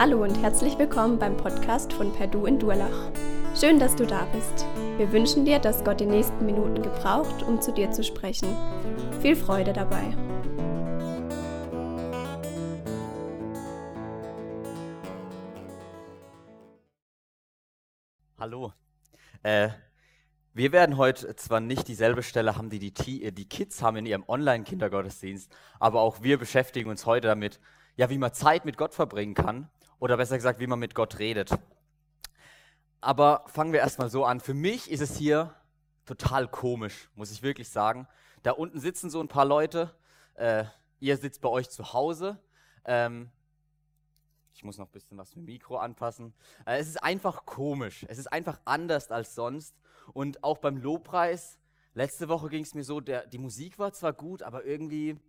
Hallo und herzlich willkommen beim Podcast von Perdu in Durlach. Schön, dass du da bist. Wir wünschen dir, dass Gott die nächsten Minuten gebraucht, um zu dir zu sprechen. Viel Freude dabei. Hallo. Äh, wir werden heute zwar nicht dieselbe Stelle haben, die die, äh, die Kids haben in ihrem Online-Kindergottesdienst, aber auch wir beschäftigen uns heute damit, ja, wie man Zeit mit Gott verbringen kann oder besser gesagt, wie man mit Gott redet. Aber fangen wir erstmal so an. Für mich ist es hier total komisch, muss ich wirklich sagen. Da unten sitzen so ein paar Leute. Äh, ihr sitzt bei euch zu Hause. Ähm, ich muss noch ein bisschen was mit dem Mikro anpassen. Äh, es ist einfach komisch. Es ist einfach anders als sonst. Und auch beim Lobpreis, letzte Woche ging es mir so, der, die Musik war zwar gut, aber irgendwie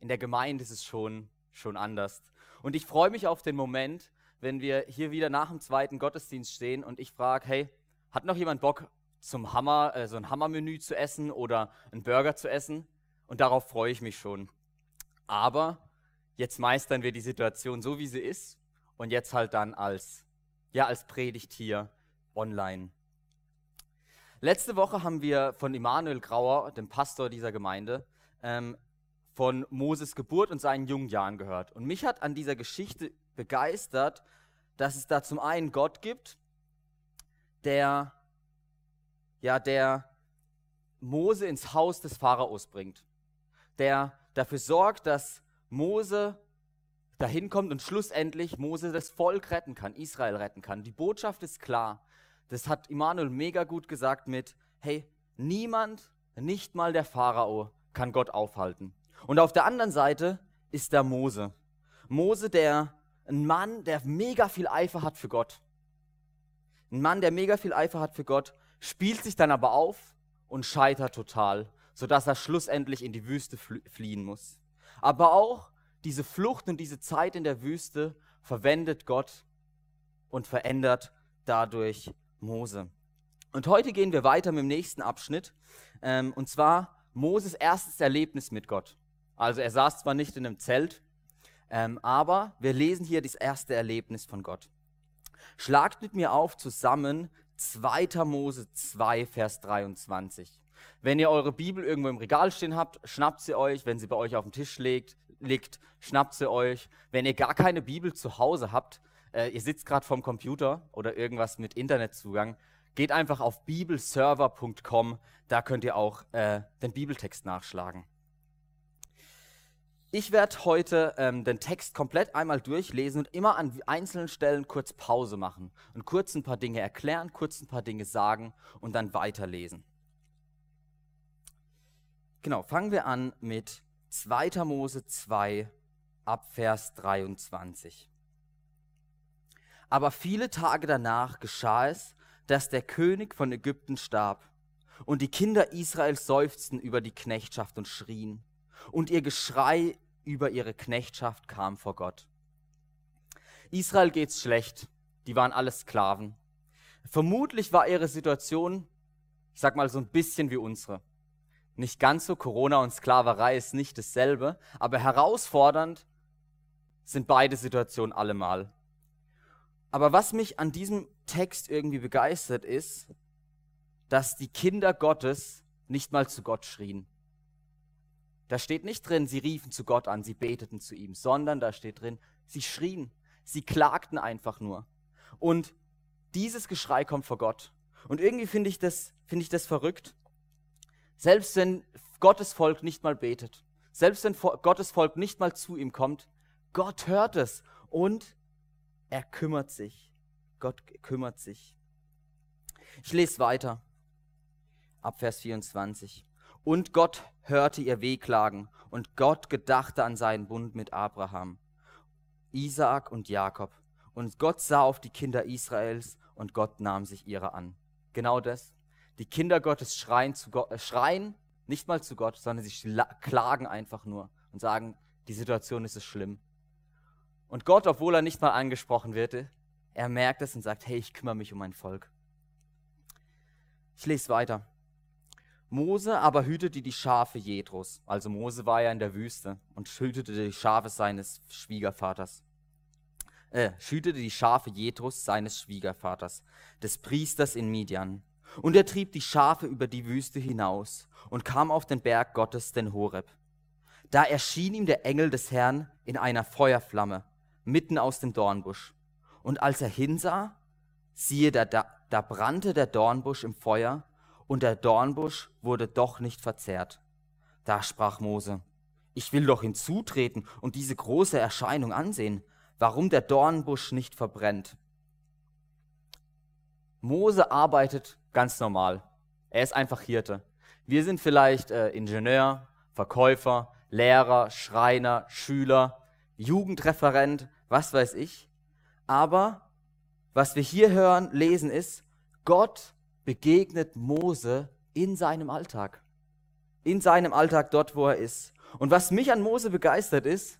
in der Gemeinde ist es schon, schon anders. Und ich freue mich auf den Moment, wenn wir hier wieder nach dem zweiten Gottesdienst stehen und ich frage, hey, hat noch jemand Bock, zum Hammer, äh, so ein Hammermenü zu essen oder einen Burger zu essen? Und darauf freue ich mich schon. Aber jetzt meistern wir die Situation so, wie sie ist und jetzt halt dann als, ja, als Predigt hier online. Letzte Woche haben wir von Immanuel Grauer, dem Pastor dieser Gemeinde, ähm, von Moses Geburt und seinen jungen Jahren gehört. Und mich hat an dieser Geschichte begeistert, dass es da zum einen Gott gibt, der, ja, der Mose ins Haus des Pharaos bringt, der dafür sorgt, dass Mose dahin kommt und schlussendlich Mose das Volk retten kann, Israel retten kann. Die Botschaft ist klar. Das hat Immanuel mega gut gesagt mit, hey, niemand, nicht mal der Pharao, kann Gott aufhalten. Und auf der anderen Seite ist der Mose. Mose, der ein Mann, der mega viel Eifer hat für Gott. Ein Mann, der mega viel Eifer hat für Gott, spielt sich dann aber auf und scheitert total, sodass er schlussendlich in die Wüste fliehen muss. Aber auch diese Flucht und diese Zeit in der Wüste verwendet Gott und verändert dadurch Mose. Und heute gehen wir weiter mit dem nächsten Abschnitt, ähm, und zwar Moses erstes Erlebnis mit Gott. Also er saß zwar nicht in einem Zelt, ähm, aber wir lesen hier das erste Erlebnis von Gott. Schlagt mit mir auf zusammen 2. Mose 2, Vers 23. Wenn ihr eure Bibel irgendwo im Regal stehen habt, schnappt sie euch. Wenn sie bei euch auf dem Tisch liegt, liegt schnappt sie euch. Wenn ihr gar keine Bibel zu Hause habt, äh, ihr sitzt gerade vorm Computer oder irgendwas mit Internetzugang, geht einfach auf bibelserver.com. Da könnt ihr auch äh, den Bibeltext nachschlagen. Ich werde heute ähm, den Text komplett einmal durchlesen und immer an einzelnen Stellen kurz Pause machen und kurz ein paar Dinge erklären, kurz ein paar Dinge sagen und dann weiterlesen. Genau, fangen wir an mit 2. Mose 2 ab Vers 23. Aber viele Tage danach geschah es, dass der König von Ägypten starb und die Kinder Israels seufzten über die Knechtschaft und schrien und ihr Geschrei über ihre Knechtschaft kam vor Gott. Israel geht's schlecht, die waren alle Sklaven. Vermutlich war ihre Situation, ich sag mal, so ein bisschen wie unsere. Nicht ganz so, Corona und Sklaverei ist nicht dasselbe, aber herausfordernd sind beide Situationen allemal. Aber was mich an diesem Text irgendwie begeistert ist, dass die Kinder Gottes nicht mal zu Gott schrien. Da steht nicht drin, sie riefen zu Gott an, sie beteten zu ihm, sondern da steht drin, sie schrien, sie klagten einfach nur. Und dieses Geschrei kommt vor Gott. Und irgendwie finde ich, das, finde ich das verrückt. Selbst wenn Gottes Volk nicht mal betet, selbst wenn Gottes Volk nicht mal zu ihm kommt, Gott hört es und er kümmert sich. Gott kümmert sich. Ich lese weiter. Ab Vers 24. Und Gott hörte ihr Wehklagen und Gott gedachte an seinen Bund mit Abraham, Isaak und Jakob. Und Gott sah auf die Kinder Israels und Gott nahm sich ihrer an. Genau das. Die Kinder Gottes schreien, zu Gott, äh, schreien nicht mal zu Gott, sondern sie klagen einfach nur und sagen, die Situation ist es schlimm. Und Gott, obwohl er nicht mal angesprochen wird, er merkt es und sagt, hey, ich kümmere mich um mein Volk. Ich lese weiter. Mose aber hütete die Schafe Jethros. Also Mose war ja in der Wüste und hütete die Schafe seines Schwiegervaters. äh, hütete die Schafe Jethros, seines Schwiegervaters, des Priesters in Midian. Und er trieb die Schafe über die Wüste hinaus und kam auf den Berg Gottes, den Horeb. Da erschien ihm der Engel des Herrn in einer Feuerflamme, mitten aus dem Dornbusch. Und als er hinsah, siehe, da, da, da brannte der Dornbusch im Feuer, und der Dornbusch wurde doch nicht verzehrt. Da sprach Mose, ich will doch hinzutreten und diese große Erscheinung ansehen, warum der Dornbusch nicht verbrennt. Mose arbeitet ganz normal. Er ist einfach Hirte. Wir sind vielleicht äh, Ingenieur, Verkäufer, Lehrer, Schreiner, Schüler, Jugendreferent, was weiß ich. Aber was wir hier hören, lesen ist, Gott begegnet Mose in seinem Alltag. In seinem Alltag dort, wo er ist. Und was mich an Mose begeistert ist,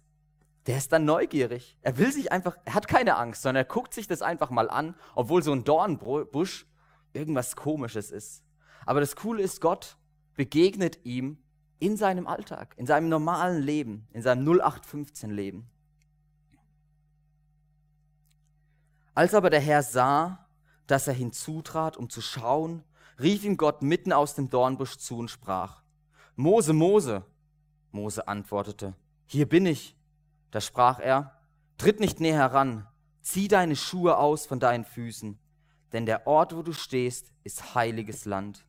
der ist dann neugierig. Er will sich einfach, er hat keine Angst, sondern er guckt sich das einfach mal an, obwohl so ein Dornbusch irgendwas Komisches ist. Aber das Coole ist, Gott begegnet ihm in seinem Alltag, in seinem normalen Leben, in seinem 0815-Leben. Als aber der Herr sah, dass er hinzutrat, um zu schauen, rief ihm Gott mitten aus dem Dornbusch zu und sprach, Mose, Mose. Mose antwortete, hier bin ich. Da sprach er, tritt nicht näher heran, zieh deine Schuhe aus von deinen Füßen, denn der Ort, wo du stehst, ist heiliges Land.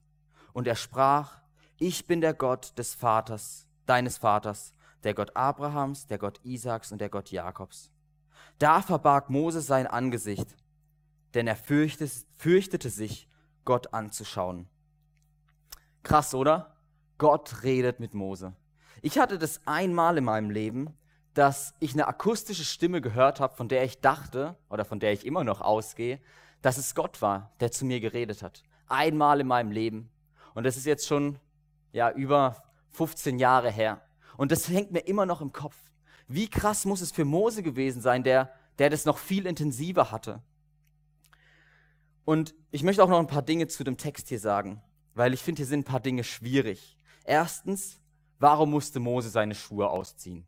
Und er sprach, ich bin der Gott des Vaters, deines Vaters, der Gott Abrahams, der Gott Isaaks und der Gott Jakobs. Da verbarg Mose sein Angesicht, denn er fürchtete, fürchtete sich, Gott anzuschauen. Krass, oder? Gott redet mit Mose. Ich hatte das einmal in meinem Leben, dass ich eine akustische Stimme gehört habe, von der ich dachte oder von der ich immer noch ausgehe, dass es Gott war, der zu mir geredet hat. Einmal in meinem Leben. Und das ist jetzt schon ja über 15 Jahre her. Und das hängt mir immer noch im Kopf. Wie krass muss es für Mose gewesen sein, der, der das noch viel intensiver hatte. Und ich möchte auch noch ein paar Dinge zu dem Text hier sagen, weil ich finde, hier sind ein paar Dinge schwierig. Erstens, warum musste Mose seine Schuhe ausziehen?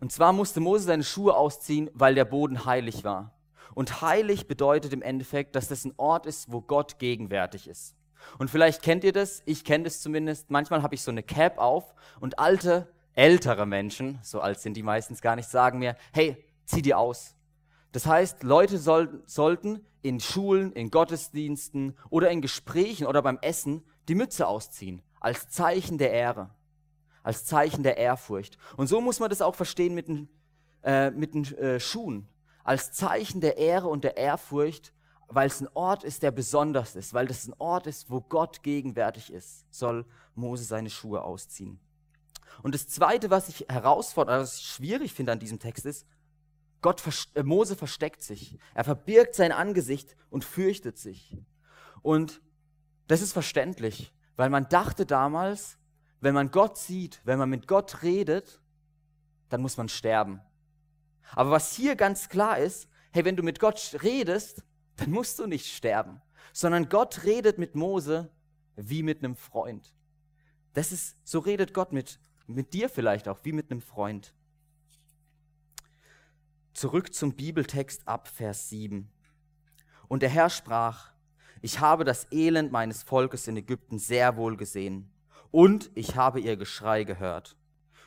Und zwar musste Mose seine Schuhe ausziehen, weil der Boden heilig war. Und heilig bedeutet im Endeffekt, dass das ein Ort ist, wo Gott gegenwärtig ist. Und vielleicht kennt ihr das, ich kenne das zumindest. Manchmal habe ich so eine Cap auf und alte, ältere Menschen, so alt sind die meistens gar nicht, sagen mir, hey, zieh die aus. Das heißt, Leute soll, sollten in Schulen, in Gottesdiensten oder in Gesprächen oder beim Essen die Mütze ausziehen, als Zeichen der Ehre, als Zeichen der Ehrfurcht. Und so muss man das auch verstehen mit den, äh, mit den äh, Schuhen, als Zeichen der Ehre und der Ehrfurcht, weil es ein Ort ist, der besonders ist, weil das ein Ort ist, wo Gott gegenwärtig ist, soll Mose seine Schuhe ausziehen. Und das Zweite, was ich herausfordere, was ich schwierig finde an diesem Text ist, Gott, äh, Mose versteckt sich. Er verbirgt sein Angesicht und fürchtet sich. Und das ist verständlich, weil man dachte damals, wenn man Gott sieht, wenn man mit Gott redet, dann muss man sterben. Aber was hier ganz klar ist, hey, wenn du mit Gott redest, dann musst du nicht sterben, sondern Gott redet mit Mose wie mit einem Freund. Das ist, so redet Gott mit, mit dir vielleicht auch, wie mit einem Freund. Zurück zum Bibeltext ab Vers 7. Und der Herr sprach, ich habe das Elend meines Volkes in Ägypten sehr wohl gesehen, und ich habe ihr Geschrei gehört,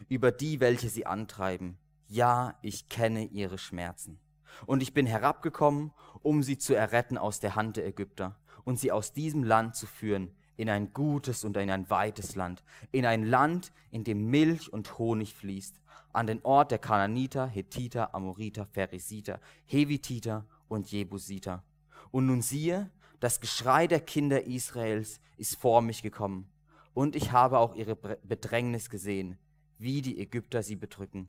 über die, welche sie antreiben. Ja, ich kenne ihre Schmerzen. Und ich bin herabgekommen, um sie zu erretten aus der Hand der Ägypter und sie aus diesem Land zu führen in ein gutes und in ein weites Land, in ein Land, in dem Milch und Honig fließt, an den Ort der Kananiter, Hethiter, Amoriter, Pheresiter, Hevititer und Jebusiter. Und nun siehe, das Geschrei der Kinder Israels ist vor mich gekommen, und ich habe auch ihre Bedrängnis gesehen, wie die Ägypter sie bedrücken.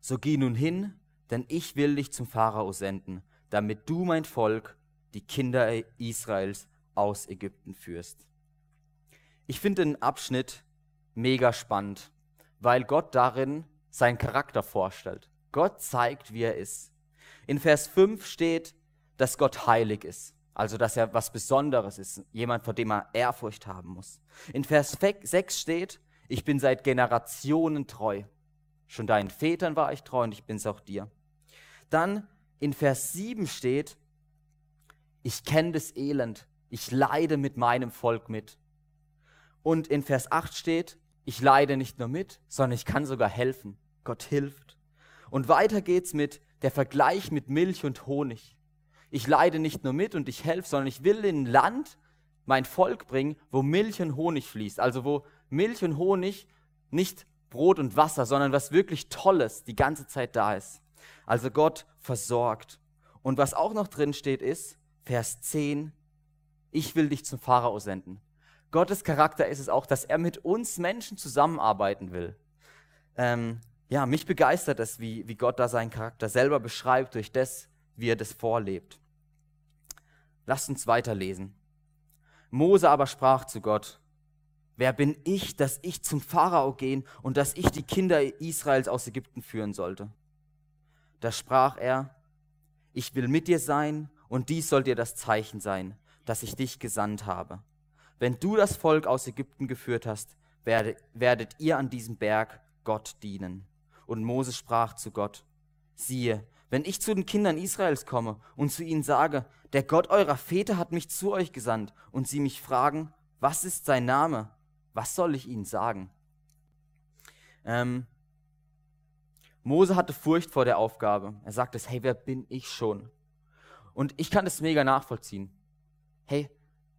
So geh nun hin, denn ich will dich zum Pharao senden, damit du mein Volk, die Kinder Israels, aus Ägypten führst. Ich finde den Abschnitt mega spannend weil Gott darin seinen Charakter vorstellt. Gott zeigt, wie er ist. In Vers 5 steht, dass Gott heilig ist, also dass er was Besonderes ist, jemand, vor dem er Ehrfurcht haben muss. In Vers 6 steht, ich bin seit Generationen treu. Schon deinen Vätern war ich treu und ich bin es auch dir. Dann in Vers 7 steht, ich kenne das Elend, ich leide mit meinem Volk mit. Und in Vers 8 steht, ich leide nicht nur mit, sondern ich kann sogar helfen. Gott hilft. Und weiter geht's mit der Vergleich mit Milch und Honig. Ich leide nicht nur mit und ich helfe, sondern ich will in ein Land mein Volk bringen, wo Milch und Honig fließt. Also wo Milch und Honig nicht Brot und Wasser, sondern was wirklich Tolles die ganze Zeit da ist. Also Gott versorgt. Und was auch noch drin steht ist, Vers 10, ich will dich zum Pharao senden. Gottes Charakter ist es auch, dass er mit uns Menschen zusammenarbeiten will. Ähm, ja, mich begeistert es, wie, wie Gott da seinen Charakter selber beschreibt, durch das, wie er das vorlebt. Lasst uns weiterlesen. Mose aber sprach zu Gott, wer bin ich, dass ich zum Pharao gehen und dass ich die Kinder Israels aus Ägypten führen sollte? Da sprach er, ich will mit dir sein und dies soll dir das Zeichen sein, dass ich dich gesandt habe. Wenn du das Volk aus Ägypten geführt hast, werdet, werdet ihr an diesem Berg Gott dienen. Und Mose sprach zu Gott, siehe, wenn ich zu den Kindern Israels komme und zu ihnen sage, der Gott eurer Väter hat mich zu euch gesandt, und sie mich fragen, was ist sein Name? Was soll ich ihnen sagen? Ähm, Mose hatte Furcht vor der Aufgabe. Er sagte, hey, wer bin ich schon? Und ich kann das mega nachvollziehen. Hey,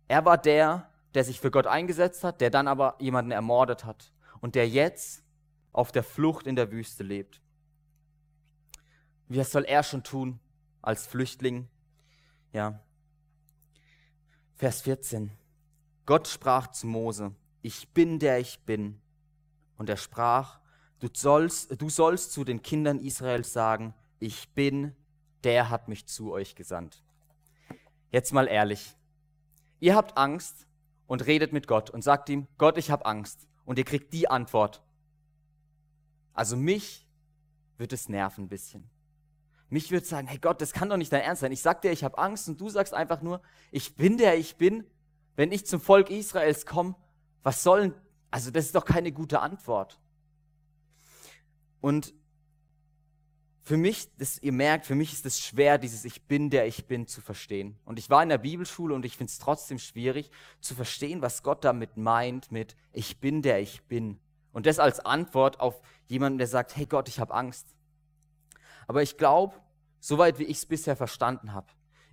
er war der, der sich für Gott eingesetzt hat, der dann aber jemanden ermordet hat und der jetzt auf der Flucht in der Wüste lebt. Wie soll er schon tun als Flüchtling? Ja. Vers 14. Gott sprach zu Mose, ich bin der ich bin. Und er sprach, du sollst, du sollst zu den Kindern Israels sagen, ich bin, der hat mich zu euch gesandt. Jetzt mal ehrlich. Ihr habt Angst und redet mit Gott und sagt ihm, Gott, ich habe Angst. Und ihr kriegt die Antwort. Also mich wird es nerven ein bisschen. Mich würde sagen, hey Gott, das kann doch nicht dein Ernst sein. Ich sag dir, ich habe Angst und du sagst einfach nur, ich bin der ich bin. Wenn ich zum Volk Israels komme, was sollen, also das ist doch keine gute Antwort. Und für mich, das, ihr merkt, für mich ist es schwer, dieses Ich bin, der ich bin zu verstehen. Und ich war in der Bibelschule und ich finde es trotzdem schwierig zu verstehen, was Gott damit meint mit Ich bin, der ich bin. Und das als Antwort auf jemanden, der sagt, hey Gott, ich habe Angst. Aber ich glaube, soweit wie ich es bisher verstanden habe,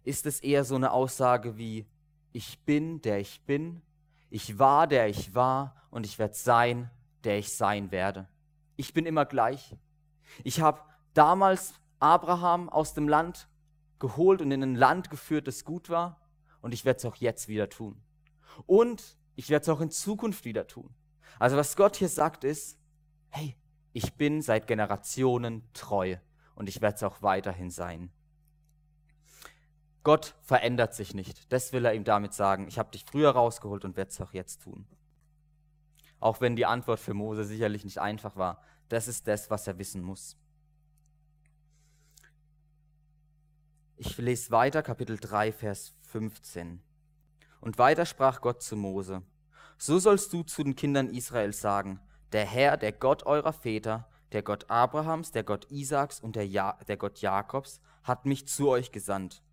ist es eher so eine Aussage wie, ich bin, der ich bin, ich war, der ich war und ich werde sein, der ich sein werde. Ich bin immer gleich. Ich habe damals Abraham aus dem Land geholt und in ein Land geführt, das gut war. Und ich werde es auch jetzt wieder tun. Und ich werde es auch in Zukunft wieder tun. Also was Gott hier sagt ist, hey, ich bin seit Generationen treu und ich werde es auch weiterhin sein. Gott verändert sich nicht. Das will er ihm damit sagen. Ich habe dich früher rausgeholt und werde es auch jetzt tun. Auch wenn die Antwort für Mose sicherlich nicht einfach war. Das ist das, was er wissen muss. Ich lese weiter, Kapitel 3, Vers 15. Und weiter sprach Gott zu Mose, so sollst du zu den Kindern Israels sagen, der Herr, der Gott eurer Väter, der Gott Abrahams, der Gott Isaaks und der, ja der Gott Jakobs, hat mich zu euch gesandt.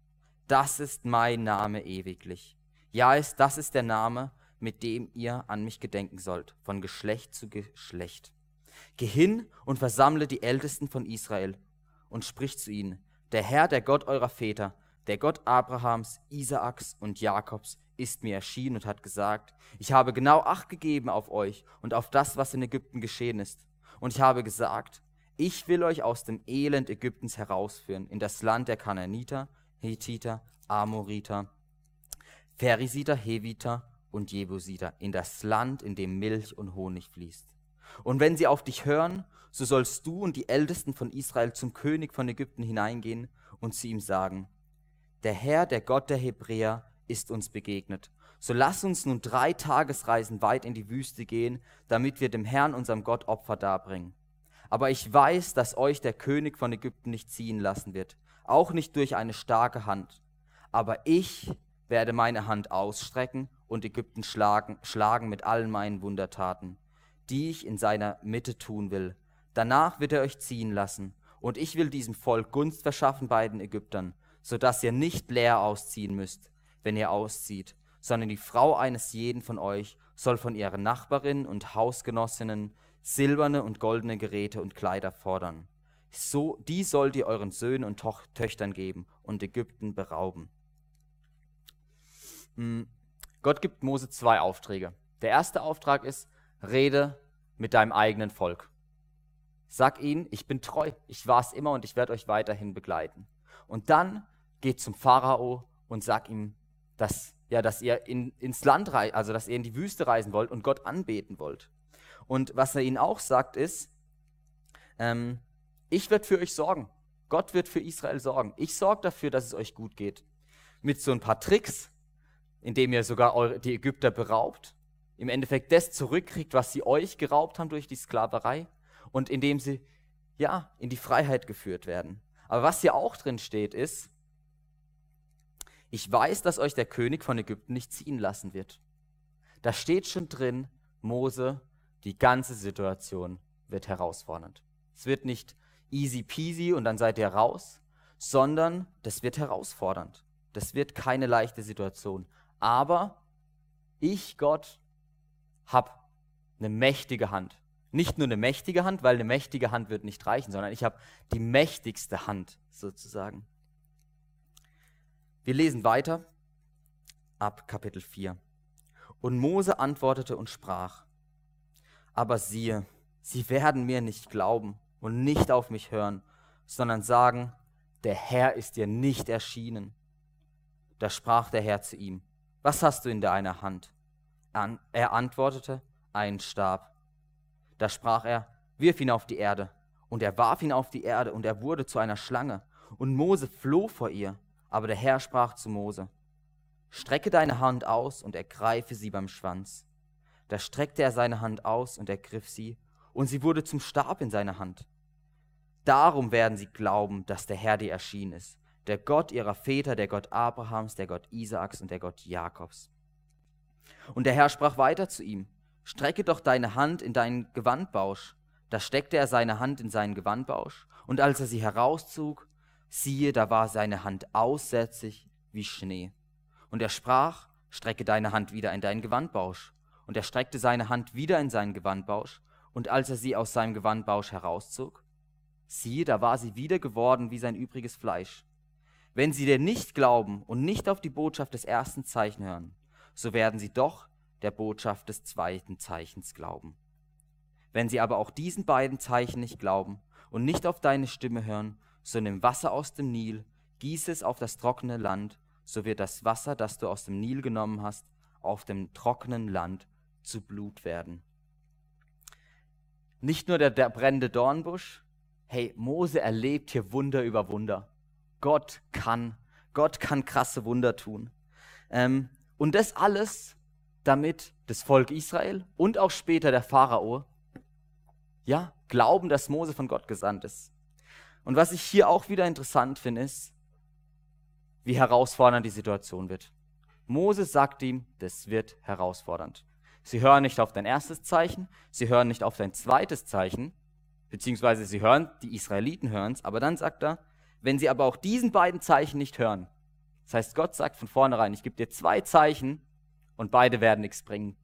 Das ist mein Name ewiglich. Ja, ist, das ist der Name, mit dem ihr an mich gedenken sollt, von Geschlecht zu Geschlecht. Geh hin und versammle die Ältesten von Israel und sprich zu ihnen, der Herr, der Gott eurer Väter, der Gott Abrahams, Isaaks und Jakobs, ist mir erschienen und hat gesagt, ich habe genau Acht gegeben auf euch und auf das, was in Ägypten geschehen ist. Und ich habe gesagt, ich will euch aus dem Elend Ägyptens herausführen, in das Land der Kanaaniter, Hethiter, Amoriter, Pherisiter, Heviter und Jebusiter, in das Land, in dem Milch und Honig fließt. Und wenn sie auf dich hören so sollst du und die Ältesten von Israel zum König von Ägypten hineingehen und zu ihm sagen, der Herr, der Gott der Hebräer, ist uns begegnet. So lass uns nun drei Tagesreisen weit in die Wüste gehen, damit wir dem Herrn, unserem Gott, Opfer darbringen. Aber ich weiß, dass euch der König von Ägypten nicht ziehen lassen wird, auch nicht durch eine starke Hand. Aber ich werde meine Hand ausstrecken und Ägypten schlagen, schlagen mit allen meinen Wundertaten, die ich in seiner Mitte tun will, Danach wird er euch ziehen lassen, Und ich will diesem Volk Gunst verschaffen bei den Ägyptern, so dass ihr nicht leer ausziehen müsst, wenn ihr auszieht, sondern die Frau eines jeden von euch soll von ihren Nachbarinnen und Hausgenossinnen silberne und goldene Geräte und Kleider fordern. So, die sollt ihr euren Söhnen und Toch Töchtern geben und Ägypten berauben. Hm, Gott gibt Mose zwei Aufträge. Der erste Auftrag ist, rede mit deinem eigenen Volk. Sag ihnen, ich bin treu, ich war es immer und ich werde euch weiterhin begleiten. Und dann geht zum Pharao und sag ihm, dass, ja, dass ihr in, ins Land reist, also dass ihr in die Wüste reisen wollt und Gott anbeten wollt. Und was er ihnen auch sagt, ist, ähm, ich werde für euch sorgen. Gott wird für Israel sorgen. Ich sorge dafür, dass es euch gut geht. Mit so ein paar Tricks, indem ihr sogar eure, die Ägypter beraubt, im Endeffekt das zurückkriegt, was sie euch geraubt haben durch die Sklaverei und indem sie ja in die Freiheit geführt werden. Aber was hier auch drin steht, ist, ich weiß, dass euch der König von Ägypten nicht ziehen lassen wird. Da steht schon drin, Mose, die ganze Situation wird herausfordernd. Es wird nicht easy peasy und dann seid ihr raus, sondern das wird herausfordernd. Das wird keine leichte Situation. Aber ich, Gott, habe eine mächtige Hand. Nicht nur eine mächtige Hand, weil eine mächtige Hand wird nicht reichen, sondern ich habe die mächtigste Hand sozusagen. Wir lesen weiter ab Kapitel 4. Und Mose antwortete und sprach, aber siehe, sie werden mir nicht glauben und nicht auf mich hören, sondern sagen, der Herr ist dir nicht erschienen. Da sprach der Herr zu ihm, was hast du in deiner Hand? Er antwortete, einen Stab. Da sprach er, wirf ihn auf die Erde. Und er warf ihn auf die Erde, und er wurde zu einer Schlange. Und Mose floh vor ihr. Aber der Herr sprach zu Mose, Strecke deine Hand aus und ergreife sie beim Schwanz. Da streckte er seine Hand aus und ergriff sie, und sie wurde zum Stab in seiner Hand. Darum werden sie glauben, dass der Herr dir erschienen ist, der Gott ihrer Väter, der Gott Abrahams, der Gott Isaaks und der Gott Jakobs. Und der Herr sprach weiter zu ihm, Strecke doch deine Hand in deinen Gewandbausch. Da steckte er seine Hand in seinen Gewandbausch, und als er sie herauszog, siehe, da war seine Hand aussätzig wie Schnee. Und er sprach, strecke deine Hand wieder in deinen Gewandbausch. Und er streckte seine Hand wieder in seinen Gewandbausch, und als er sie aus seinem Gewandbausch herauszog, siehe, da war sie wieder geworden wie sein übriges Fleisch. Wenn sie dir nicht glauben und nicht auf die Botschaft des ersten Zeichen hören, so werden sie doch der Botschaft des zweiten Zeichens glauben. Wenn sie aber auch diesen beiden Zeichen nicht glauben und nicht auf deine Stimme hören, so nimm Wasser aus dem Nil, gieß es auf das trockene Land, so wird das Wasser, das du aus dem Nil genommen hast, auf dem trockenen Land zu Blut werden. Nicht nur der, der brennende Dornbusch, hey, Mose erlebt hier Wunder über Wunder. Gott kann, Gott kann krasse Wunder tun. Ähm, und das alles, damit das Volk Israel und auch später der Pharao, ja, glauben, dass Mose von Gott gesandt ist. Und was ich hier auch wieder interessant finde, ist, wie herausfordernd die Situation wird. Mose sagt ihm, das wird herausfordernd. Sie hören nicht auf dein erstes Zeichen, sie hören nicht auf dein zweites Zeichen, beziehungsweise sie hören, die Israeliten hören es, aber dann sagt er, wenn sie aber auch diesen beiden Zeichen nicht hören, das heißt, Gott sagt von vornherein, ich gebe dir zwei Zeichen und beide werden nichts bringen.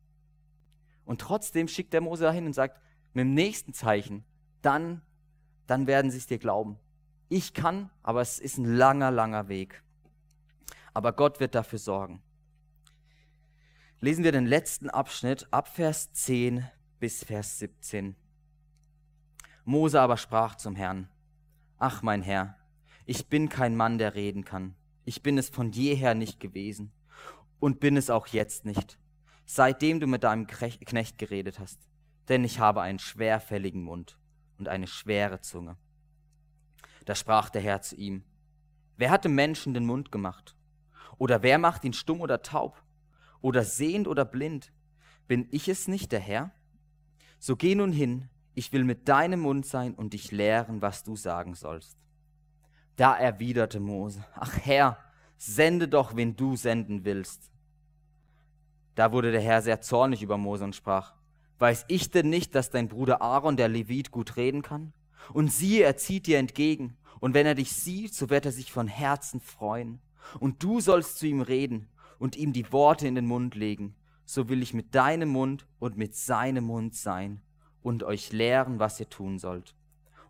Und trotzdem schickt der Mose dahin und sagt, mit dem nächsten Zeichen, dann dann werden sie es dir glauben. Ich kann, aber es ist ein langer, langer Weg. Aber Gott wird dafür sorgen. Lesen wir den letzten Abschnitt ab Vers 10 bis Vers 17. Mose aber sprach zum Herrn, Ach mein Herr, ich bin kein Mann, der reden kann. Ich bin es von jeher nicht gewesen und bin es auch jetzt nicht, seitdem du mit deinem Knecht geredet hast. Denn ich habe einen schwerfälligen Mund und eine schwere Zunge. Da sprach der Herr zu ihm, Wer hat dem Menschen den Mund gemacht? Oder wer macht ihn stumm oder taub? Oder sehend oder blind? Bin ich es nicht, der Herr? So geh nun hin, ich will mit deinem Mund sein und dich lehren, was du sagen sollst. Da erwiderte Mose, Ach Herr, sende doch, wen du senden willst. Da wurde der Herr sehr zornig über Mose und sprach, Weiß ich denn nicht, dass dein Bruder Aaron, der Levit, gut reden kann? Und siehe, er zieht dir entgegen. Und wenn er dich sieht, so wird er sich von Herzen freuen. Und du sollst zu ihm reden und ihm die Worte in den Mund legen. So will ich mit deinem Mund und mit seinem Mund sein und euch lehren, was ihr tun sollt.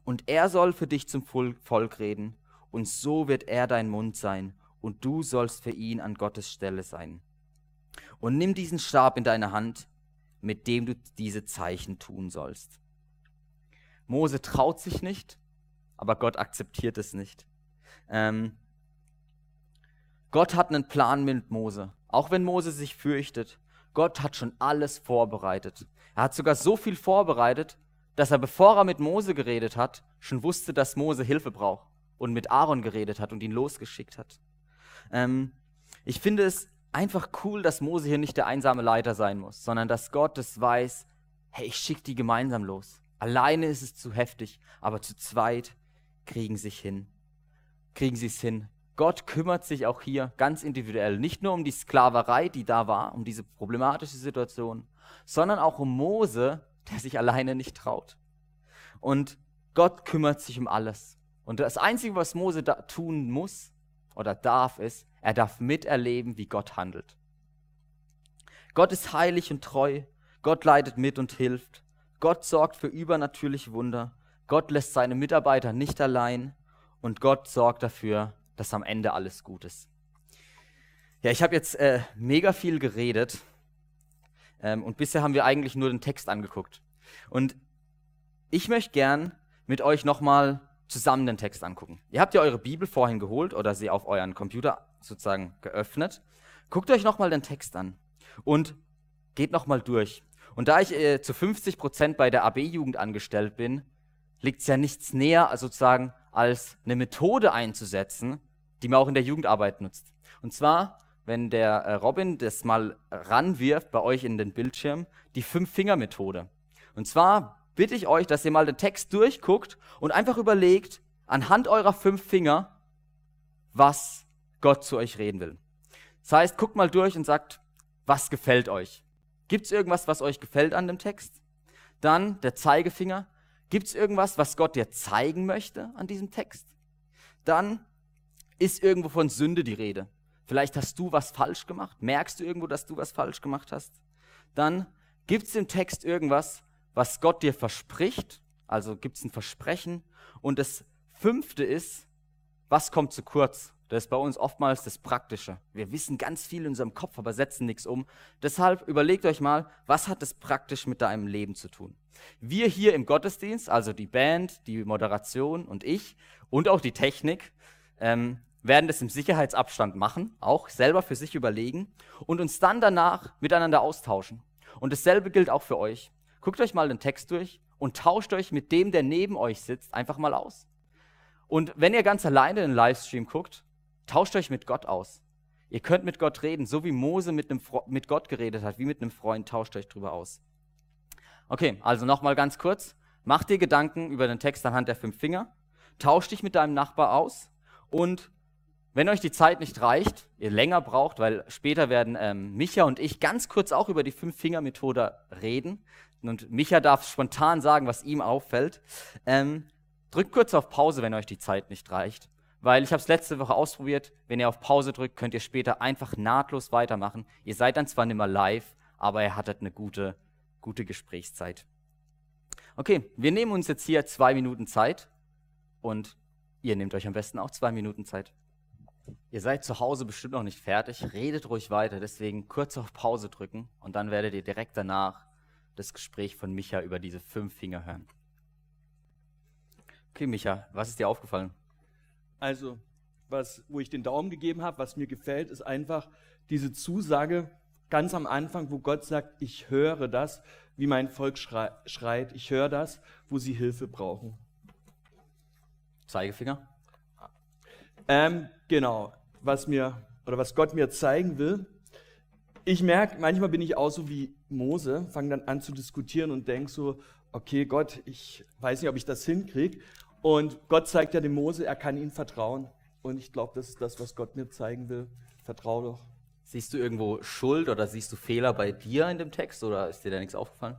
Und er soll für dich zum Volk reden, und so wird er dein Mund sein, und du sollst für ihn an Gottes Stelle sein. Und nimm diesen Stab in deine Hand, mit dem du diese Zeichen tun sollst. Mose traut sich nicht, aber Gott akzeptiert es nicht. Ähm, Gott hat einen Plan mit Mose, auch wenn Mose sich fürchtet. Gott hat schon alles vorbereitet. Er hat sogar so viel vorbereitet, dass er, bevor er mit Mose geredet hat, schon wusste, dass Mose Hilfe braucht und mit Aaron geredet hat und ihn losgeschickt hat. Ähm, ich finde es einfach cool, dass Mose hier nicht der einsame Leiter sein muss, sondern dass Gott es weiß, hey, ich schicke die gemeinsam los. Alleine ist es zu heftig, aber zu zweit kriegen sie hin. Kriegen sie es hin. Gott kümmert sich auch hier ganz individuell, nicht nur um die Sklaverei, die da war, um diese problematische Situation, sondern auch um Mose, der sich alleine nicht traut. Und Gott kümmert sich um alles. Und das Einzige, was Mose tun muss oder darf, ist, er darf miterleben, wie Gott handelt. Gott ist heilig und treu. Gott leidet mit und hilft. Gott sorgt für übernatürliche Wunder. Gott lässt seine Mitarbeiter nicht allein. Und Gott sorgt dafür, dass am Ende alles gut ist. Ja, ich habe jetzt äh, mega viel geredet. Ähm, und bisher haben wir eigentlich nur den Text angeguckt. Und ich möchte gern mit euch nochmal zusammen den Text angucken. Ihr habt ja eure Bibel vorhin geholt oder sie auf euren Computer sozusagen geöffnet. Guckt euch nochmal den Text an und geht nochmal durch. Und da ich äh, zu 50 Prozent bei der AB-Jugend angestellt bin, liegt es ja nichts näher, sozusagen, als eine Methode einzusetzen, die man auch in der Jugendarbeit nutzt. Und zwar, wenn der äh, Robin das mal ranwirft bei euch in den Bildschirm, die Fünf-Finger-Methode. Und zwar bitte ich euch, dass ihr mal den Text durchguckt und einfach überlegt, anhand eurer fünf Finger, was Gott zu euch reden will. Das heißt, guckt mal durch und sagt, was gefällt euch? Gibt es irgendwas, was euch gefällt an dem Text? Dann der Zeigefinger. Gibt es irgendwas, was Gott dir zeigen möchte an diesem Text? Dann ist irgendwo von Sünde die Rede. Vielleicht hast du was falsch gemacht. Merkst du irgendwo, dass du was falsch gemacht hast? Dann gibt es im Text irgendwas, was Gott dir verspricht, also gibt es ein Versprechen. Und das fünfte ist, was kommt zu kurz? Das ist bei uns oftmals das Praktische. Wir wissen ganz viel in unserem Kopf, aber setzen nichts um. Deshalb überlegt euch mal, was hat das praktisch mit deinem Leben zu tun? Wir hier im Gottesdienst, also die Band, die Moderation und ich und auch die Technik, ähm, werden das im Sicherheitsabstand machen, auch selber für sich überlegen und uns dann danach miteinander austauschen. Und dasselbe gilt auch für euch. Guckt euch mal den Text durch und tauscht euch mit dem, der neben euch sitzt, einfach mal aus. Und wenn ihr ganz alleine den Livestream guckt, tauscht euch mit Gott aus. Ihr könnt mit Gott reden, so wie Mose mit, einem, mit Gott geredet hat, wie mit einem Freund, tauscht euch drüber aus. Okay, also nochmal ganz kurz. Mach dir Gedanken über den Text anhand der fünf Finger, tausch dich mit deinem Nachbar aus und wenn euch die Zeit nicht reicht, ihr länger braucht, weil später werden ähm, Micha und ich ganz kurz auch über die Fünf-Finger-Methode reden, und Micha darf spontan sagen, was ihm auffällt. Ähm, drückt kurz auf Pause, wenn euch die Zeit nicht reicht. Weil ich habe es letzte Woche ausprobiert. Wenn ihr auf Pause drückt, könnt ihr später einfach nahtlos weitermachen. Ihr seid dann zwar nicht mehr live, aber ihr hattet eine gute, gute Gesprächszeit. Okay, wir nehmen uns jetzt hier zwei Minuten Zeit und ihr nehmt euch am besten auch zwei Minuten Zeit. Ihr seid zu Hause bestimmt noch nicht fertig, redet ruhig weiter, deswegen kurz auf Pause drücken und dann werdet ihr direkt danach das Gespräch von Micha über diese fünf Finger hören. Okay, Micha, was ist dir aufgefallen? Also, was, wo ich den Daumen gegeben habe, was mir gefällt, ist einfach diese Zusage ganz am Anfang, wo Gott sagt, ich höre das, wie mein Volk schreit, ich höre das, wo sie Hilfe brauchen. Zeigefinger? Ähm, genau, was mir oder was Gott mir zeigen will, ich merke, manchmal bin ich auch so wie Mose, fange dann an zu diskutieren und denke so, okay, Gott, ich weiß nicht, ob ich das hinkriege. Und Gott zeigt ja dem Mose, er kann ihm vertrauen. Und ich glaube, das ist das, was Gott mir zeigen will. Vertrau doch. Siehst du irgendwo Schuld oder siehst du Fehler bei dir in dem Text oder ist dir da nichts aufgefallen?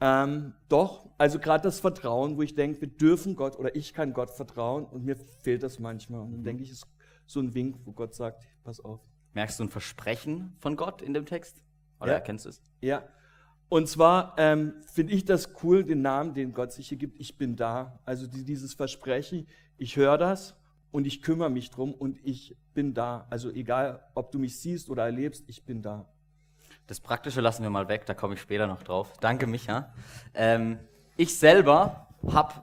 Ähm, doch, also gerade das Vertrauen, wo ich denke, wir dürfen Gott oder ich kann Gott vertrauen und mir fehlt das manchmal. Und dann denke ich, ist so ein Wink, wo Gott sagt, pass auf. Merkst du ein Versprechen von Gott in dem Text? Oder Ja. erkennst du es? Ja. Und zwar ähm, finde ich das cool, den Namen, den Gott sich hier gibt, ich bin da. Also die, dieses Versprechen, ich höre das und ich kümmere mich drum und ich bin da. Also egal, ob du mich siehst oder erlebst, ich bin da. Das Praktische lassen wir mal weg, da komme ich später noch drauf. Danke, Micha. Ähm, ich selber habe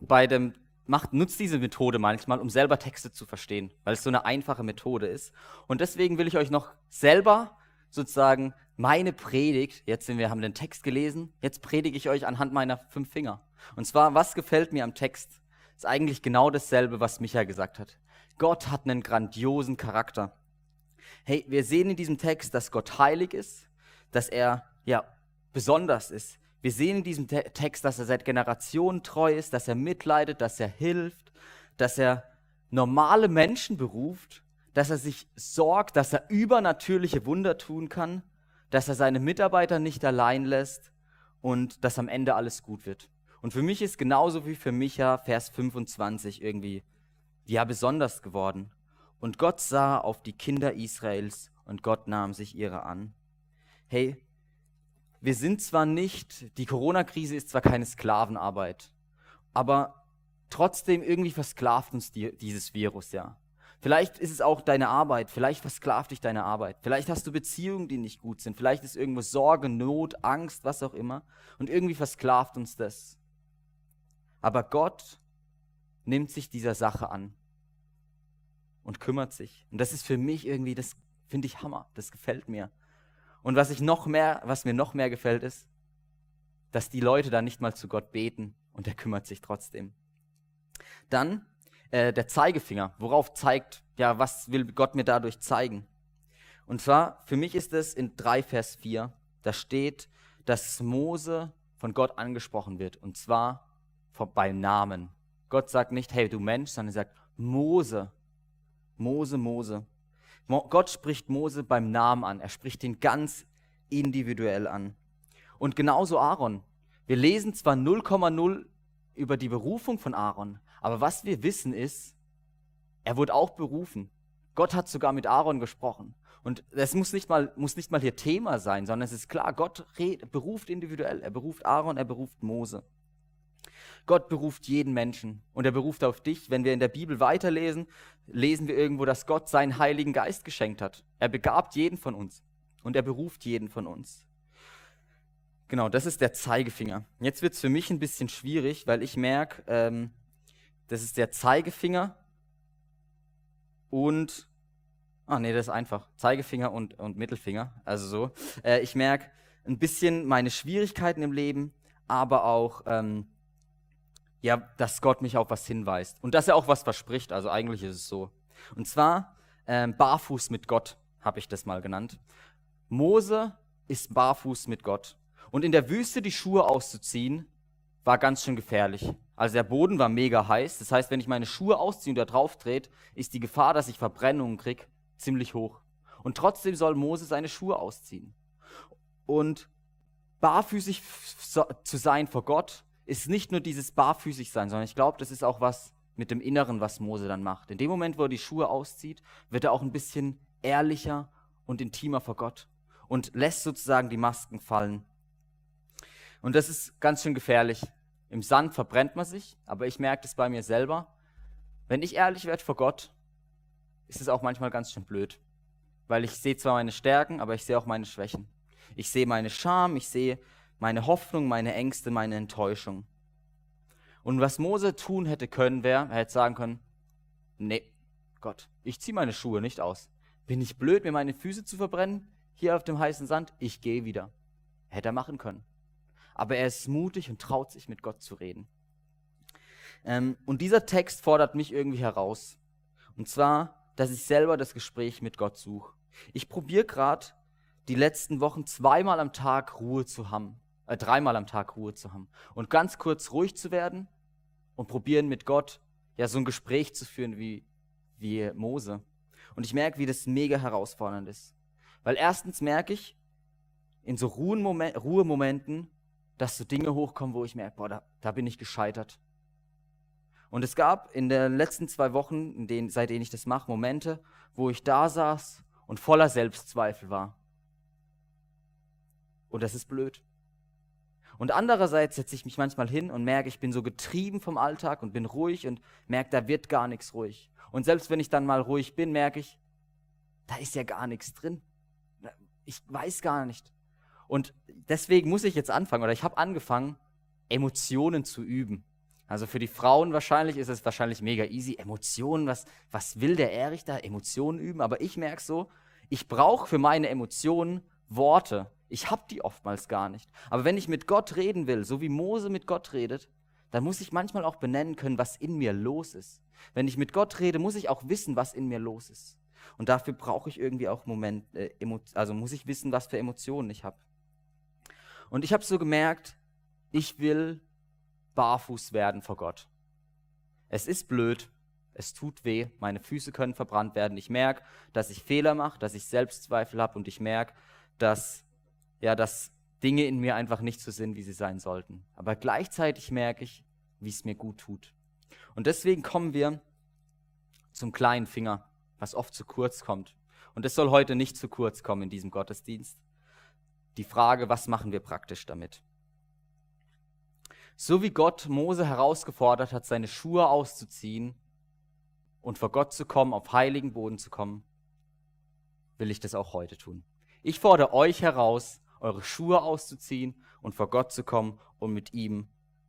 bei dem, macht, nutze diese Methode manchmal, um selber Texte zu verstehen, weil es so eine einfache Methode ist. Und deswegen will ich euch noch selber sozusagen meine Predigt, jetzt sind wir, haben den Text gelesen, jetzt predige ich euch anhand meiner fünf Finger. Und zwar, was gefällt mir am Text? Ist eigentlich genau dasselbe, was Micha gesagt hat. Gott hat einen grandiosen Charakter. Hey, wir sehen in diesem Text, dass Gott heilig ist, dass er ja besonders ist. Wir sehen in diesem Te Text, dass er seit Generationen treu ist, dass er mitleidet, dass er hilft, dass er normale Menschen beruft, dass er sich sorgt, dass er übernatürliche Wunder tun kann, dass er seine Mitarbeiter nicht allein lässt und dass am Ende alles gut wird. Und für mich ist genauso wie für Micha Vers 25 irgendwie ja besonders geworden. Und Gott sah auf die Kinder Israels und Gott nahm sich ihrer an. Hey, wir sind zwar nicht, die Corona-Krise ist zwar keine Sklavenarbeit, aber trotzdem irgendwie versklavt uns die, dieses Virus ja. Vielleicht ist es auch deine Arbeit, vielleicht versklavt dich deine Arbeit, vielleicht hast du Beziehungen, die nicht gut sind, vielleicht ist irgendwo Sorge, Not, Angst, was auch immer und irgendwie versklavt uns das. Aber Gott nimmt sich dieser Sache an und kümmert sich. Und das ist für mich irgendwie, das finde ich Hammer, das gefällt mir. Und was ich noch mehr, was mir noch mehr gefällt, ist, dass die Leute da nicht mal zu Gott beten und er kümmert sich trotzdem. Dann äh, der Zeigefinger, worauf zeigt, ja, was will Gott mir dadurch zeigen? Und zwar, für mich ist es in 3 Vers 4, da steht, dass Mose von Gott angesprochen wird und zwar vor- beim Namen. Gott sagt nicht, hey du Mensch, sondern er sagt, Mose, Mose, Mose. Mo Gott spricht Mose beim Namen an. Er spricht ihn ganz individuell an. Und genauso Aaron. Wir lesen zwar 0,0 über die Berufung von Aaron, aber was wir wissen ist, er wurde auch berufen. Gott hat sogar mit Aaron gesprochen. Und das muss nicht mal, muss nicht mal hier Thema sein, sondern es ist klar, Gott beruft individuell. Er beruft Aaron, er beruft Mose. Gott beruft jeden Menschen und er beruft auf dich. Wenn wir in der Bibel weiterlesen, lesen wir irgendwo, dass Gott seinen Heiligen Geist geschenkt hat. Er begabt jeden von uns und er beruft jeden von uns. Genau, das ist der Zeigefinger. Jetzt wird es für mich ein bisschen schwierig, weil ich merke, ähm, das ist der Zeigefinger und, ah nee, das ist einfach, Zeigefinger und, und Mittelfinger, also so. Äh, ich merke ein bisschen meine Schwierigkeiten im Leben, aber auch, ähm, ja, dass Gott mich auf was hinweist und dass er auch was verspricht. Also eigentlich ist es so. Und zwar ähm, barfuß mit Gott, habe ich das mal genannt. Mose ist barfuß mit Gott. Und in der Wüste die Schuhe auszuziehen, war ganz schön gefährlich. Also der Boden war mega heiß. Das heißt, wenn ich meine Schuhe ausziehe und da drauf trete, ist die Gefahr, dass ich Verbrennungen kriege, ziemlich hoch. Und trotzdem soll Mose seine Schuhe ausziehen. Und barfüßig zu sein vor Gott ist nicht nur dieses barfüßig sein, sondern ich glaube, das ist auch was mit dem Inneren, was Mose dann macht. In dem Moment, wo er die Schuhe auszieht, wird er auch ein bisschen ehrlicher und intimer vor Gott und lässt sozusagen die Masken fallen. Und das ist ganz schön gefährlich. Im Sand verbrennt man sich, aber ich merke das bei mir selber. Wenn ich ehrlich werde vor Gott, ist es auch manchmal ganz schön blöd. Weil ich sehe zwar meine Stärken, aber ich sehe auch meine Schwächen. Ich sehe meine Scham, ich sehe meine Hoffnung, meine Ängste, meine Enttäuschung. Und was Mose tun hätte können, wäre, er hätte sagen können, nee, Gott, ich ziehe meine Schuhe nicht aus. Bin ich blöd, mir meine Füße zu verbrennen, hier auf dem heißen Sand? Ich gehe wieder. Hätte er machen können. Aber er ist mutig und traut sich, mit Gott zu reden. Ähm, und dieser Text fordert mich irgendwie heraus. Und zwar, dass ich selber das Gespräch mit Gott suche. Ich probiere gerade die letzten Wochen zweimal am Tag Ruhe zu haben, äh, dreimal am Tag Ruhe zu haben und ganz kurz ruhig zu werden und probieren mit Gott ja so ein Gespräch zu führen wie, wie Mose. Und ich merke, wie das mega herausfordernd ist. Weil erstens merke ich, in so Ruhemomen- Ruhemomenten, dass so Dinge hochkommen, wo ich merke, boah, da, da bin ich gescheitert. Und es gab in den letzten zwei Wochen, in denen, seitdem ich das mache, Momente, wo ich da saß und voller Selbstzweifel war. Und das ist blöd. Und andererseits setze ich mich manchmal hin und merke, ich bin so getrieben vom Alltag und bin ruhig und merke, da wird gar nichts ruhig. Und selbst wenn ich dann mal ruhig bin, merke ich, da ist ja gar nichts drin. Ich weiß gar nicht. Und deswegen muss ich jetzt anfangen, oder ich habe angefangen, Emotionen zu üben. Also für die Frauen wahrscheinlich ist es wahrscheinlich mega easy. Emotionen, was, was will der Erich da? Emotionen üben. Aber ich merke so, ich brauche für meine Emotionen Worte. Ich habe die oftmals gar nicht. Aber wenn ich mit Gott reden will, so wie Mose mit Gott redet, dann muss ich manchmal auch benennen können, was in mir los ist. Wenn ich mit Gott rede, muss ich auch wissen, was in mir los ist. Und dafür brauche ich irgendwie auch Moment, äh, also muss ich wissen, was für Emotionen ich habe. Und ich habe so gemerkt, ich will barfuß werden vor Gott. Es ist blöd, es tut weh, meine Füße können verbrannt werden. Ich merke, dass ich Fehler mache, dass ich Selbstzweifel habe und ich merke, dass, ja, dass Dinge in mir einfach nicht so sind, wie sie sein sollten. Aber gleichzeitig merke ich, wie es mir gut tut. Und deswegen kommen wir zum kleinen Finger, was oft zu kurz kommt. Und es soll heute nicht zu kurz kommen in diesem Gottesdienst. Die Frage, was machen wir praktisch damit? So wie Gott Mose herausgefordert hat, seine Schuhe auszuziehen und vor Gott zu kommen, auf heiligen Boden zu kommen, will ich das auch heute tun. Ich fordere euch heraus, eure Schuhe auszuziehen und vor Gott zu kommen und mit ihm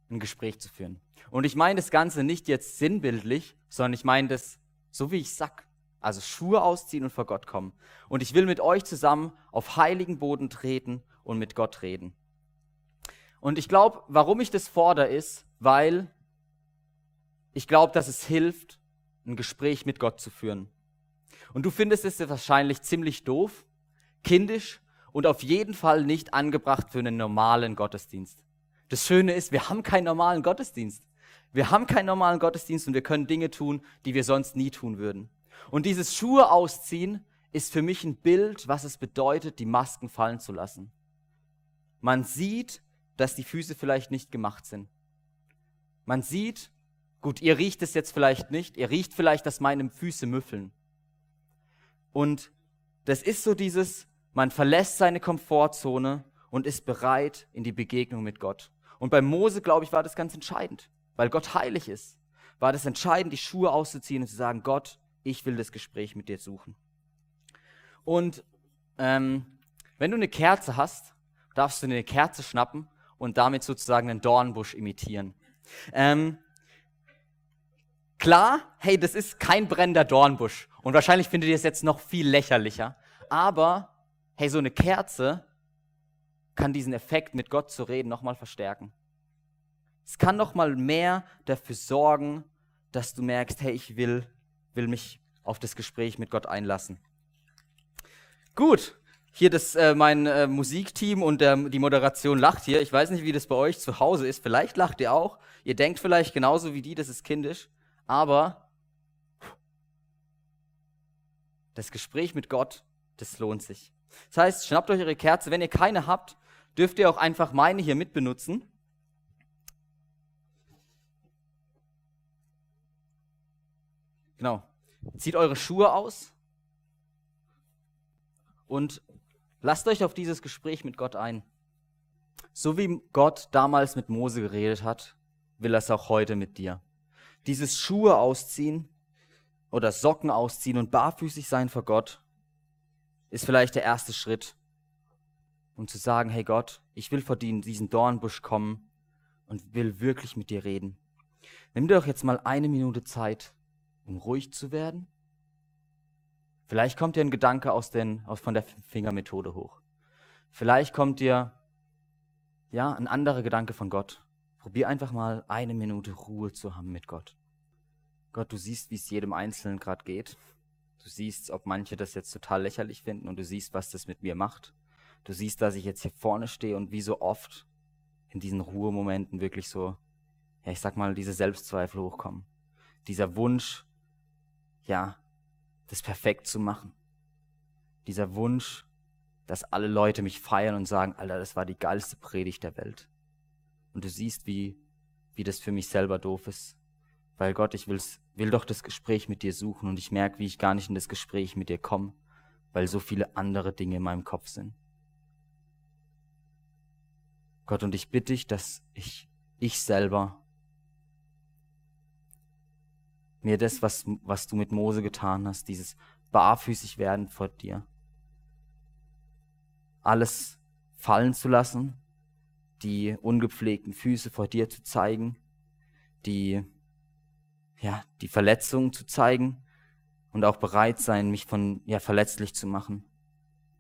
ein Gespräch zu führen. Und ich meine das Ganze nicht jetzt sinnbildlich, sondern ich meine das so, wie ich sag. Also Schuhe ausziehen und vor Gott kommen. Und ich will mit euch zusammen auf heiligen Boden treten und mit Gott reden. Und ich glaube, warum ich das fordere, ist, weil ich glaube, dass es hilft, ein Gespräch mit Gott zu führen. Und du findest es wahrscheinlich ziemlich doof, kindisch und auf jeden Fall nicht angebracht für einen normalen Gottesdienst. Das Schöne ist, wir haben keinen normalen Gottesdienst. Wir haben keinen normalen Gottesdienst und wir können Dinge tun, die wir sonst nie tun würden. Und dieses Schuhe ausziehen ist für mich ein Bild, was es bedeutet, die Masken fallen zu lassen. Man sieht, dass die Füße vielleicht nicht gemacht sind. Man sieht, gut, ihr riecht es jetzt vielleicht nicht, ihr riecht vielleicht, dass meine Füße müffeln. Und das ist so dieses, man verlässt seine Komfortzone und ist bereit in die Begegnung mit Gott. Und bei Mose, glaube ich, war das ganz entscheidend, weil Gott heilig ist. War das entscheidend, die Schuhe auszuziehen und zu sagen, Gott, ich will das Gespräch mit dir suchen. Und ähm, wenn du eine Kerze hast, darfst du eine Kerze schnappen und damit sozusagen einen Dornbusch imitieren. Ähm, klar, hey, das ist kein brennender Dornbusch. Und wahrscheinlich findet ihr es jetzt noch viel lächerlicher. Aber, hey, so eine Kerze kann diesen Effekt, mit Gott zu reden, nochmal verstärken. Es kann nochmal mehr dafür sorgen, dass du merkst, hey, ich will, will mich auf das Gespräch mit Gott einlassen. Gut, hier das äh, mein äh, Musikteam und der, die Moderation lacht hier. Ich weiß nicht, wie das bei euch zu Hause ist. Vielleicht lacht ihr auch. Ihr denkt vielleicht genauso wie die, das ist kindisch. Aber das Gespräch mit Gott, das lohnt sich. Das heißt, schnappt euch eure Kerze. Wenn ihr keine habt, dürft ihr auch einfach meine hier mitbenutzen. Genau. Zieht eure Schuhe aus und Lasst euch auf dieses Gespräch mit Gott ein. So wie Gott damals mit Mose geredet hat, will er es auch heute mit dir. Dieses Schuhe ausziehen oder Socken ausziehen und barfüßig sein vor Gott ist vielleicht der erste Schritt, um zu sagen, hey Gott, ich will vor diesen Dornbusch kommen und will wirklich mit dir reden. Nimm dir doch jetzt mal eine Minute Zeit, um ruhig zu werden Vielleicht kommt dir ein Gedanke aus den, aus, von der Fingermethode hoch. Vielleicht kommt dir ja ein anderer Gedanke von Gott. Probier einfach mal eine Minute Ruhe zu haben mit Gott. Gott, du siehst, wie es jedem Einzelnen gerade geht. Du siehst, ob manche das jetzt total lächerlich finden und du siehst, was das mit mir macht. Du siehst, dass ich jetzt hier vorne stehe und wie so oft in diesen Ruhemomenten wirklich so, ja, ich sag mal, diese Selbstzweifel hochkommen. Dieser Wunsch, ja, das perfekt zu machen. Dieser Wunsch, dass alle Leute mich feiern und sagen, Alter, das war die geilste Predigt der Welt. und du siehst, wie, wie das für mich selber doof ist. Weil Gott, ich will's, will doch das Gespräch mit dir suchen und ich merke, wie ich gar nicht in das Gespräch mit dir komme, weil so viele andere Dinge in meinem Kopf sind. Gott, und ich bitte dich, dass ich, ich selber mir das, was, was du mit Mose getan hast, dieses barfüßig werden vor dir, alles fallen zu lassen, die ungepflegten Füße vor dir zu zeigen, die, ja, die Verletzungen zu zeigen und auch bereit sein, mich von, ja, verletzlich zu machen,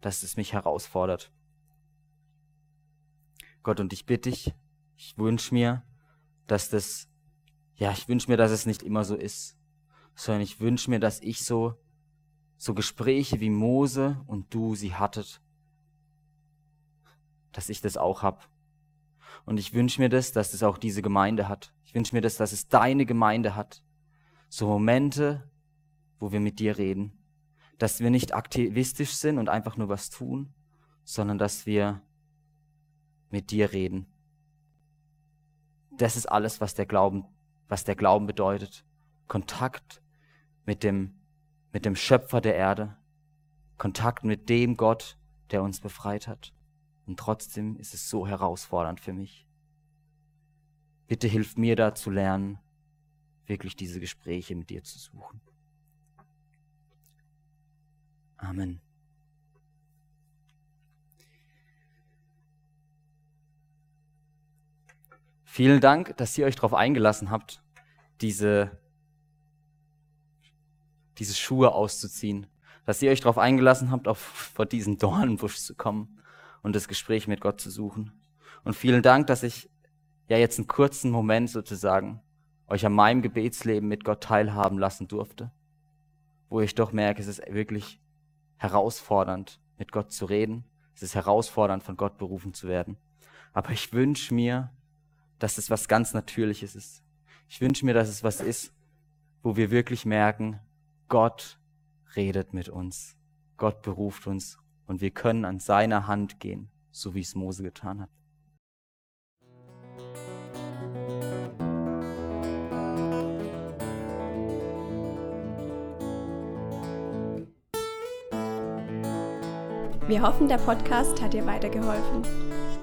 dass es mich herausfordert. Gott, und ich bitte dich, ich wünsche mir, dass das, ja, ich wünsche mir, dass es nicht immer so ist, sondern ich wünsche mir, dass ich so, so Gespräche wie Mose und du sie hattet, dass ich das auch hab. Und ich wünsche mir das, dass es auch diese Gemeinde hat. Ich wünsche mir das, dass es deine Gemeinde hat. So Momente, wo wir mit dir reden. Dass wir nicht aktivistisch sind und einfach nur was tun, sondern dass wir mit dir reden. Das ist alles, was der Glauben, was der Glauben bedeutet. Kontakt mit dem, mit dem Schöpfer der Erde. Kontakt mit dem Gott, der uns befreit hat. Und trotzdem ist es so herausfordernd für mich. Bitte hilf mir da zu lernen, wirklich diese Gespräche mit dir zu suchen. Amen. Vielen Dank, dass ihr euch darauf eingelassen habt, diese, diese Schuhe auszuziehen. Dass ihr euch darauf eingelassen habt, auf, vor diesen Dornenbusch zu kommen und das Gespräch mit Gott zu suchen. Und vielen Dank, dass ich ja jetzt einen kurzen Moment sozusagen euch an meinem Gebetsleben mit Gott teilhaben lassen durfte, wo ich doch merke, es ist wirklich herausfordernd, mit Gott zu reden. Es ist herausfordernd, von Gott berufen zu werden. Aber ich wünsche mir, dass es was ganz Natürliches ist. Ich wünsche mir, dass es was ist, wo wir wirklich merken, Gott redet mit uns. Gott beruft uns und wir können an seiner Hand gehen, so wie es Mose getan hat. Wir hoffen, der Podcast hat dir weitergeholfen.